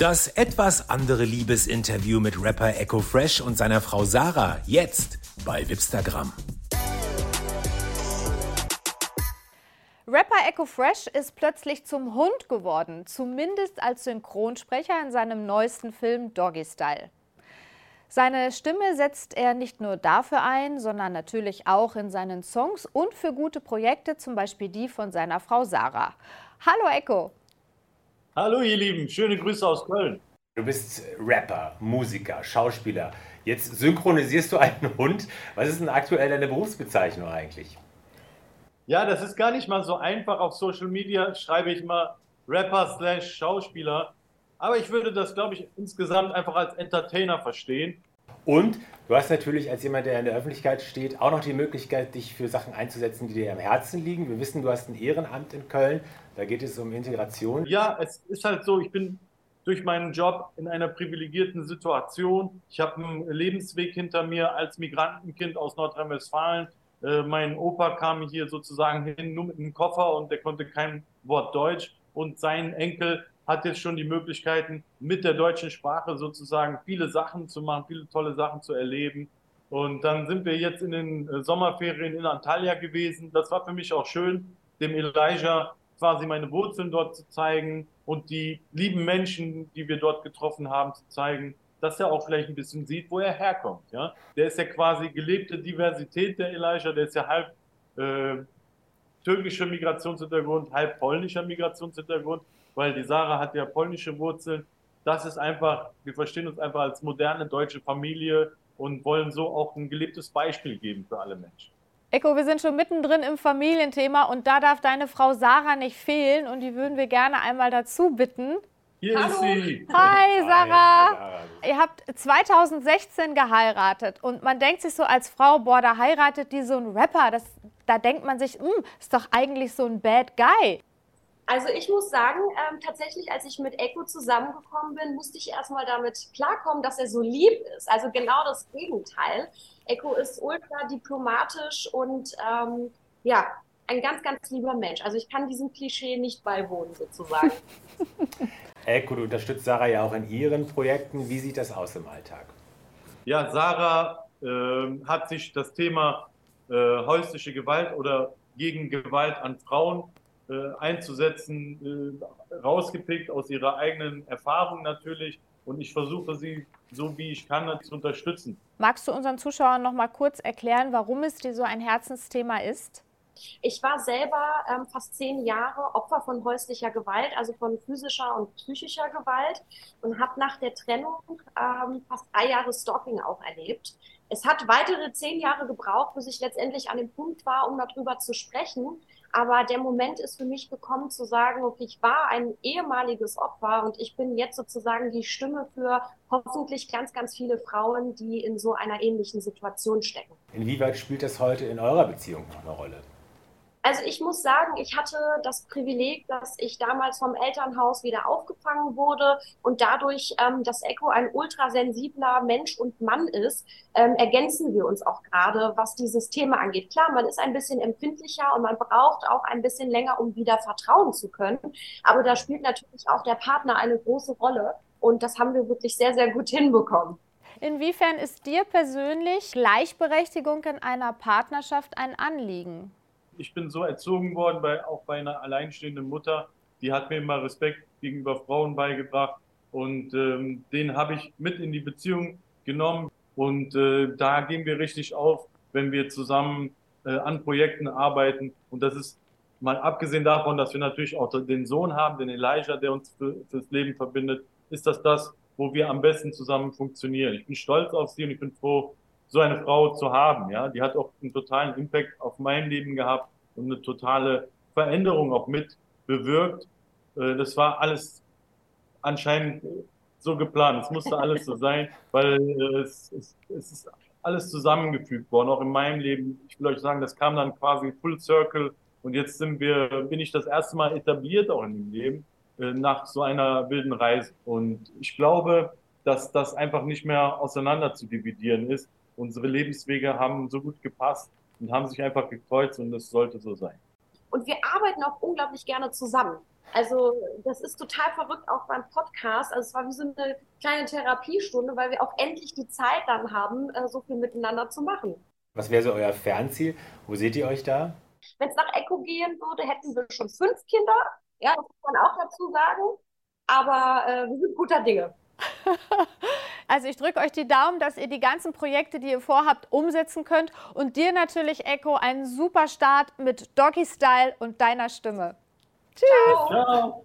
Das etwas andere Liebesinterview mit Rapper Echo Fresh und seiner Frau Sarah jetzt bei Wipstagram. Rapper Echo Fresh ist plötzlich zum Hund geworden, zumindest als Synchronsprecher in seinem neuesten Film Doggy Style. Seine Stimme setzt er nicht nur dafür ein, sondern natürlich auch in seinen Songs und für gute Projekte, zum Beispiel die von seiner Frau Sarah. Hallo Echo. Hallo ihr Lieben, schöne Grüße aus Köln. Du bist Rapper, Musiker, Schauspieler. Jetzt synchronisierst du einen Hund. Was ist denn aktuell deine Berufsbezeichnung eigentlich? Ja, das ist gar nicht mal so einfach. Auf Social Media schreibe ich mal Rapper slash Schauspieler. Aber ich würde das, glaube ich, insgesamt einfach als Entertainer verstehen. Und du hast natürlich als jemand, der in der Öffentlichkeit steht, auch noch die Möglichkeit, dich für Sachen einzusetzen, die dir am Herzen liegen. Wir wissen, du hast ein Ehrenamt in Köln. Da geht es um Integration. Ja, es ist halt so, ich bin durch meinen Job in einer privilegierten Situation. Ich habe einen Lebensweg hinter mir als Migrantenkind aus Nordrhein-Westfalen. Äh, mein Opa kam hier sozusagen hin, nur mit einem Koffer und der konnte kein Wort Deutsch. Und sein Enkel hat jetzt schon die Möglichkeiten, mit der deutschen Sprache sozusagen viele Sachen zu machen, viele tolle Sachen zu erleben. Und dann sind wir jetzt in den äh, Sommerferien in Antalya gewesen. Das war für mich auch schön, dem Elijah quasi meine Wurzeln dort zu zeigen und die lieben Menschen, die wir dort getroffen haben, zu zeigen, dass er auch vielleicht ein bisschen sieht, wo er herkommt. Ja? Der ist ja quasi gelebte Diversität, der Elijah, der ist ja halb äh, türkischer Migrationshintergrund, halb polnischer Migrationshintergrund weil die Sarah hat ja polnische Wurzeln. Das ist einfach, wir verstehen uns einfach als moderne deutsche Familie und wollen so auch ein gelebtes Beispiel geben für alle Menschen. Eko, wir sind schon mittendrin im Familienthema und da darf deine Frau Sarah nicht fehlen und die würden wir gerne einmal dazu bitten. Hier Hallo. ist sie. Hi Sarah. Hi, Ihr habt 2016 geheiratet und man denkt sich so als Frau, boah, da heiratet die so ein Rapper. Das, da denkt man sich, hm, ist doch eigentlich so ein Bad Guy. Also ich muss sagen, ähm, tatsächlich, als ich mit Echo zusammengekommen bin, musste ich erstmal damit klarkommen, dass er so lieb ist. Also genau das Gegenteil. Echo ist ultra diplomatisch und ähm, ja, ein ganz, ganz lieber Mensch. Also ich kann diesem Klischee nicht beiwohnen, sozusagen. Echo, du unterstützt Sarah ja auch in ihren Projekten. Wie sieht das aus im Alltag? Ja, Sarah äh, hat sich das Thema äh, häusliche Gewalt oder gegen Gewalt an Frauen einzusetzen, äh, rausgepickt aus ihrer eigenen Erfahrung natürlich. Und ich versuche sie so wie ich kann zu unterstützen. Magst du unseren Zuschauern noch mal kurz erklären, warum es dir so ein Herzensthema ist? Ich war selber ähm, fast zehn Jahre Opfer von häuslicher Gewalt, also von physischer und psychischer Gewalt und habe nach der Trennung ähm, fast drei Jahre Stalking auch erlebt. Es hat weitere zehn Jahre gebraucht, bis ich letztendlich an dem Punkt war, um darüber zu sprechen. Aber der Moment ist für mich gekommen zu sagen, okay, ich war ein ehemaliges Opfer und ich bin jetzt sozusagen die Stimme für hoffentlich ganz, ganz viele Frauen, die in so einer ähnlichen Situation stecken. Inwieweit spielt das heute in eurer Beziehung noch eine Rolle? Also ich muss sagen, ich hatte das Privileg, dass ich damals vom Elternhaus wieder aufgefangen wurde und dadurch, ähm, dass Echo ein ultrasensibler Mensch und Mann ist, ähm, ergänzen wir uns auch gerade, was dieses Thema angeht. Klar, man ist ein bisschen empfindlicher und man braucht auch ein bisschen länger, um wieder vertrauen zu können. Aber da spielt natürlich auch der Partner eine große Rolle und das haben wir wirklich sehr, sehr gut hinbekommen. Inwiefern ist dir persönlich Gleichberechtigung in einer Partnerschaft ein Anliegen? Ich bin so erzogen worden, bei, auch bei einer alleinstehenden Mutter, die hat mir immer Respekt gegenüber Frauen beigebracht und ähm, den habe ich mit in die Beziehung genommen und äh, da gehen wir richtig auf, wenn wir zusammen äh, an Projekten arbeiten und das ist mal abgesehen davon, dass wir natürlich auch den Sohn haben, den Elijah, der uns für, fürs Leben verbindet, ist das das, wo wir am besten zusammen funktionieren. Ich bin stolz auf sie und ich bin froh, so eine Frau zu haben. Ja, die hat auch einen totalen Impact auf mein Leben gehabt und eine totale Veränderung auch mit bewirkt. Äh, das war alles anscheinend so geplant. Es musste alles so sein, weil äh, es, es, es ist alles zusammengefügt worden, auch in meinem Leben. Ich will euch sagen, das kam dann quasi Full Circle und jetzt sind wir, bin ich das erste Mal etabliert auch in dem Leben äh, nach so einer wilden Reise. Und ich glaube, dass das einfach nicht mehr auseinander zu dividieren ist, unsere Lebenswege haben so gut gepasst und haben sich einfach gekreuzt und es sollte so sein. Und wir arbeiten auch unglaublich gerne zusammen. Also das ist total verrückt auch beim Podcast. Also es war wie so eine kleine Therapiestunde, weil wir auch endlich die Zeit dann haben, äh, so viel miteinander zu machen. Was wäre so euer Fernziel? Wo seht ihr euch da? Wenn es nach Echo gehen würde, hätten wir schon fünf Kinder. Ja, das muss man auch dazu sagen. Aber äh, wir sind guter Dinge. Also ich drücke euch die Daumen, dass ihr die ganzen Projekte, die ihr vorhabt, umsetzen könnt. Und dir natürlich, Echo, einen super Start mit Doggy Style und deiner Stimme. Tschüss. Ciao. Ciao.